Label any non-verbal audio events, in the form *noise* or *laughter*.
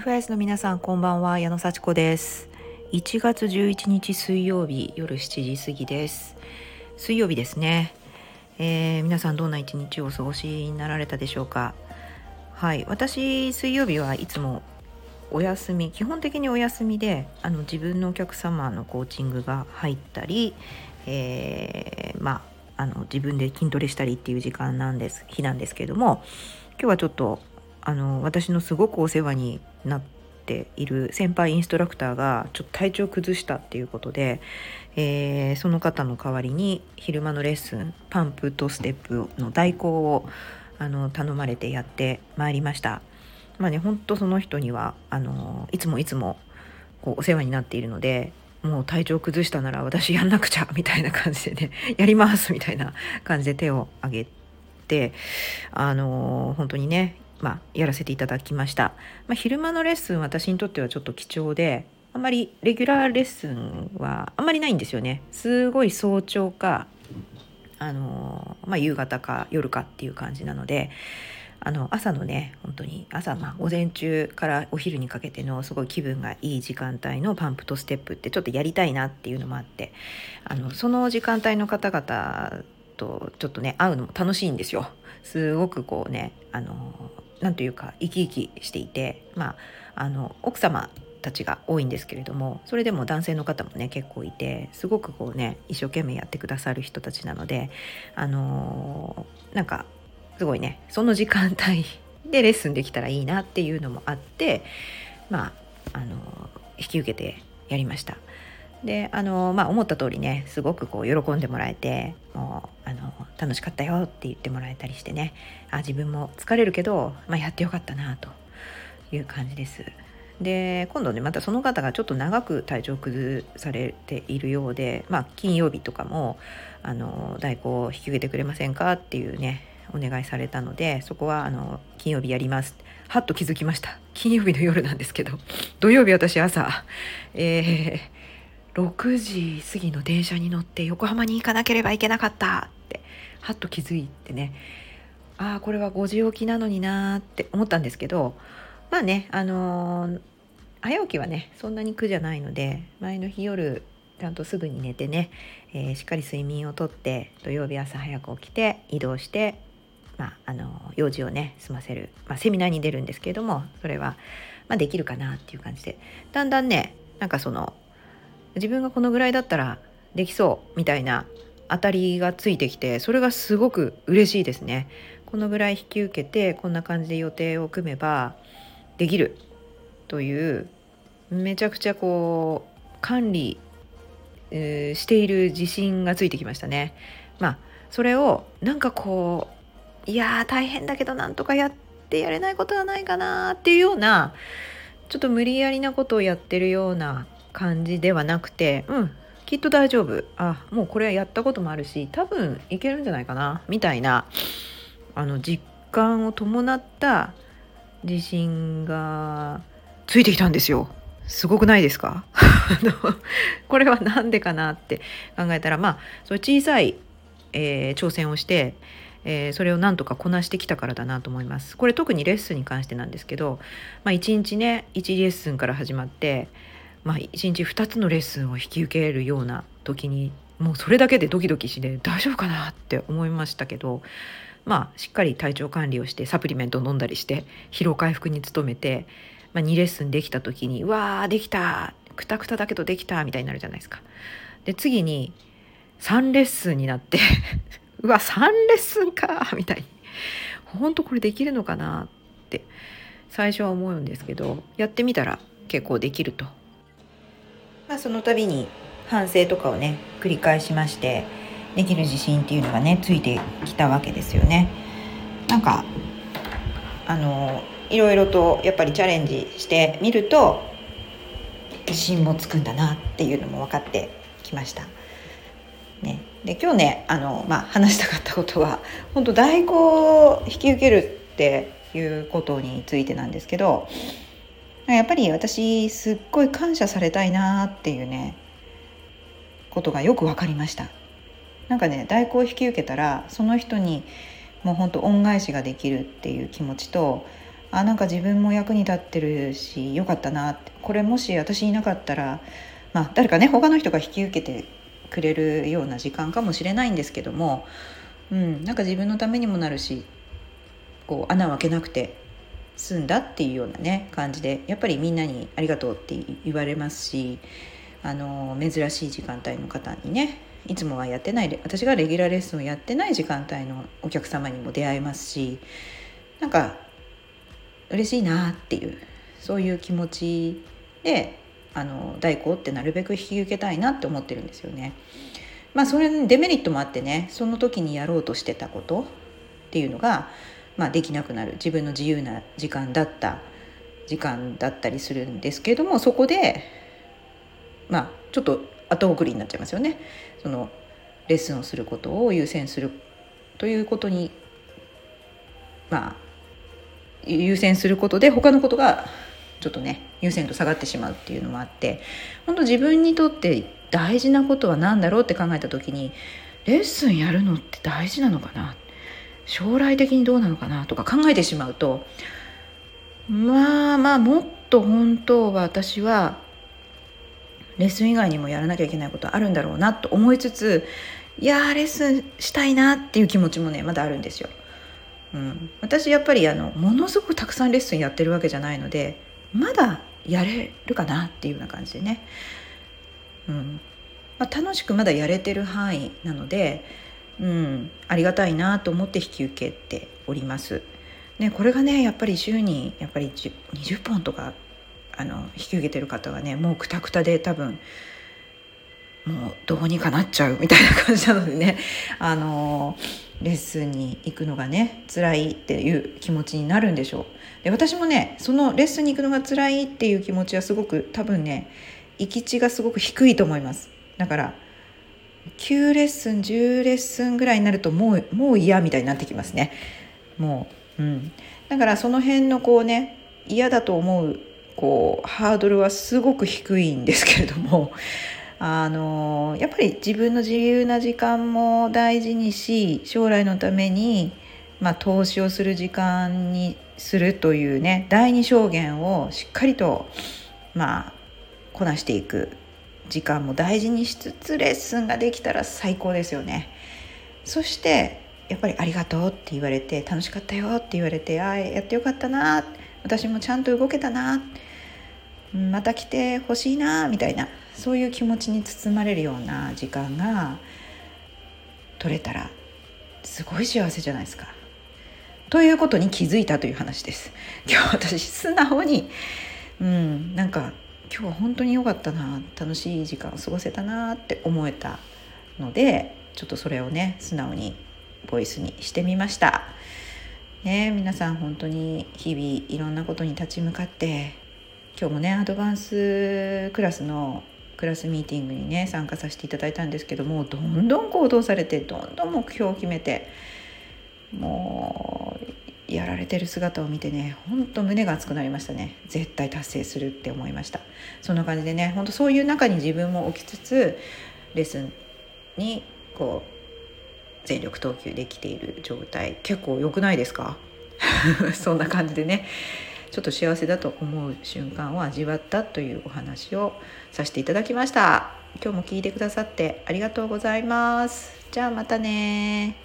FIS の皆さんこんばんは。矢野幸子です。1月11日水曜日夜7時過ぎです。水曜日ですね、えー、皆さんどんな一日をお過ごしになられたでしょうか？はい。私水曜日はいつもお休み基本的にお休みであの自分のお客様のコーチングが入ったり、えー、まああの自分で筋トレしたりっていう時間なんです日なんですけれども今日はちょっとあの私のすごくお世話になっている先輩インストラクターがちょっと体調崩したっていうことで、えー、その方の代わりに昼間のレッスンパンプとステップの代行をあの頼まれてやってまいりました。まあね本当その人にはあのいつもいつもこうお世話になっているのでもう体調崩したなら私やんなくちゃみたいな感じでね *laughs* やりますみたいな感じで手を挙げてあの本当にねまあ、やらせていただきました、まあ、昼間のレッスン私にとってはちょっと貴重であんまりレギュラーレッスンはあんまりないんですよねすごい早朝かあの、まあ、夕方か夜かっていう感じなのであの朝のね本当に朝、まあ、午前中からお昼にかけてのすごい気分がいい時間帯のパンプとステップってちょっとやりたいなっていうのもあってあのその時間帯の方々とちょっとね会うのも楽しいんですよ。すごくこうねあの何というか生き生きしていてまああの奥様たちが多いんですけれどもそれでも男性の方もね結構いてすごくこうね一生懸命やってくださる人たちなのであのー、なんかすごいねその時間帯 *laughs* でレッスンできたらいいなっていうのもあってまああのー、引き受けてやりました。であのまあ思った通りねすごくこう喜んでもらえてもう楽しかったよって言ってもらえたりしてね。あ自分も疲れるけど、まあ、やってよかったなという感じです。で今度ねまたその方がちょっと長く体調崩されているようで、まあ、金曜日とかもあの代行を引き受けてくれませんかっていうねお願いされたのでそこはあの金曜日やります。はっと気づきました。金曜日の夜なんですけど土曜日私朝えー6時過ぎの電車に乗って横浜に行かなければいけなかった。はっと気づいてねああこれは5時起きなのになって思ったんですけどまあねあのー、早起きはねそんなに苦じゃないので前の日夜ちゃんとすぐに寝てね、えー、しっかり睡眠をとって土曜日朝早く起きて移動してまあ、あの用事をね済ませる、まあ、セミナーに出るんですけれどもそれは、まあ、できるかなっていう感じで。だんだんねなんかその自分がこのぐらいだったらできそうみたいな当たりがついてきてそれがすごく嬉しいですね。このぐらい引き受けてこんな感じで予定を組めばできるというめちゃくちゃこう管理、している自信がついてきましたね。まあそれをなんかこういや大変だけどなんとかやってやれないことはないかなっていうようなちょっと無理やりなことをやってるような感じではなくてうんきっと大丈夫あもうこれはやったこともあるし多分いけるんじゃないかなみたいなあの実感を伴った自信がついてきたんですよ。すごくないですか？*laughs* これは何でかなって考えたらまあそういう小さい、えー、挑戦をして、えー、それをなんとかこなしてきたからだなと思います。これ特にレッスンに関してなんですけど、まあ、1日ね1レッスンから始まってまあ、1日2つのレッスンを引き受けるような時にもうそれだけでドキドキして大丈夫かなって思いましたけどまあしっかり体調管理をしてサプリメントを飲んだりして疲労回復に努めて、まあ、2レッスンできた時に「うわーできたくたくただけどできた」みたいになるじゃないですか。で次に3レッスンになって *laughs* うわ3レッスンかみたいに本当これできるのかなって最初は思うんですけどやってみたら結構できるとまあ、その度に反省とかをね繰り返しましてできる自信っていうのがねついてきたわけですよね。なんかあのいろいろとやっぱりチャレンジしてみると自信もつくんだなっていうのも分かってきました。ね、で今日ねあの、まあ、話したかったことは本当代行を引き受けるっていうことについてなんですけどやっぱり私すっごい感謝されたいなっていうねことがよく分かりました。なんかね代行を引き受けたらその人にもうほんと恩返しができるっていう気持ちとあなんか自分も役に立ってるしよかったなってこれもし私いなかったら、まあ、誰かね他の人が引き受けてくれるような時間かもしれないんですけども、うん、なんか自分のためにもなるしこう穴を開けなくて済んだっていうようなね感じでやっぱりみんなにありがとうって言われますしあの珍しい時間帯の方にねいつもはやってない私がレギュラーレッスンをやってない時間帯のお客様にも出会えますしなんか嬉しいなっていうそういう気持ちであの代行ってなるべく引き受けたいなって思ってるんですよね。まあそれデメリットもあってねその時にやろうとしてたことっていうのが、まあ、できなくなる自分の自由な時間だった時間だったりするんですけれどもそこでまあちょっと後送りになっちゃいますよね。そのレッスンをすることを優先するということにまあ優先することで他のことがちょっとね優先度下がってしまうっていうのもあって本当自分にとって大事なことは何だろうって考えた時にレッスンやるのって大事なのかな将来的にどうなのかなとか考えてしまうとまあまあもっと本当は私はレッスン以外にもやらなきゃいけないことあるんだろうなと思いつついやレッスンしたいなっていう気持ちもねまだあるんですよ。うん、私やっぱりあのものすごくたくさんレッスンやってるわけじゃないのでまだやれるかなっていうような感じでね、うん。まあ、楽しくまだやれてる範囲なので、うん、ありがたいなと思って引き受けております。ね、これがねやっぱり週にやっぱり20本とかあの引き受けてる方はねもうくたくたで多分もうどうにかなっちゃうみたいな感じなのでね *laughs* あのレッスンに行くのがね辛いっていう気持ちになるんでしょうで私もねそのレッスンに行くのが辛いっていう気持ちはすごく多分ね行き地がすごく低いと思いますだから9レッスン10レッスンぐらいになるともうもう嫌みたいになってきますね。もううん。だからその辺のこうね嫌だと思うこうハードルはすごく低いんですけれども *laughs* あのやっぱり自分の自由な時間も大事にし将来のために、まあ、投資をする時間にするというね第二証言をしっかりとまあこなしていく。時間も大事にしつつレッスンができたら最高ですよね。そしてやっぱり「ありがとう」って言われて「楽しかったよ」って言われて「ああやってよかったな」私もちゃんと動けたなまた来てほしいなみたいなそういう気持ちに包まれるような時間が取れたらすごい幸せじゃないですか。ということに気づいたという話です。今日私素直にうんなんか今日は本当に良かったな楽しい時間を過ごせたなって思えたのでちょっとそれをね素直にボイスにしてみました。ね、皆さん本当に日々いろんなことに立ち向かって今日もねアドバンスクラスのクラスミーティングにね参加させていただいたんですけどもどんどん行動されてどんどん目標を決めてもうやられてる姿を見てねほんと胸が熱くなりましたね。絶対達成するって思いました。そんな感じでねほんとそういう中に自分も置きつつレッスンにこう全力投球できている状態。結構良くないですか？*laughs* そんな感じでねちょっと幸せだと思う瞬間を味わったというお話をさせていただきました。今日も聞いてくださってありがとうございます。じゃあまたね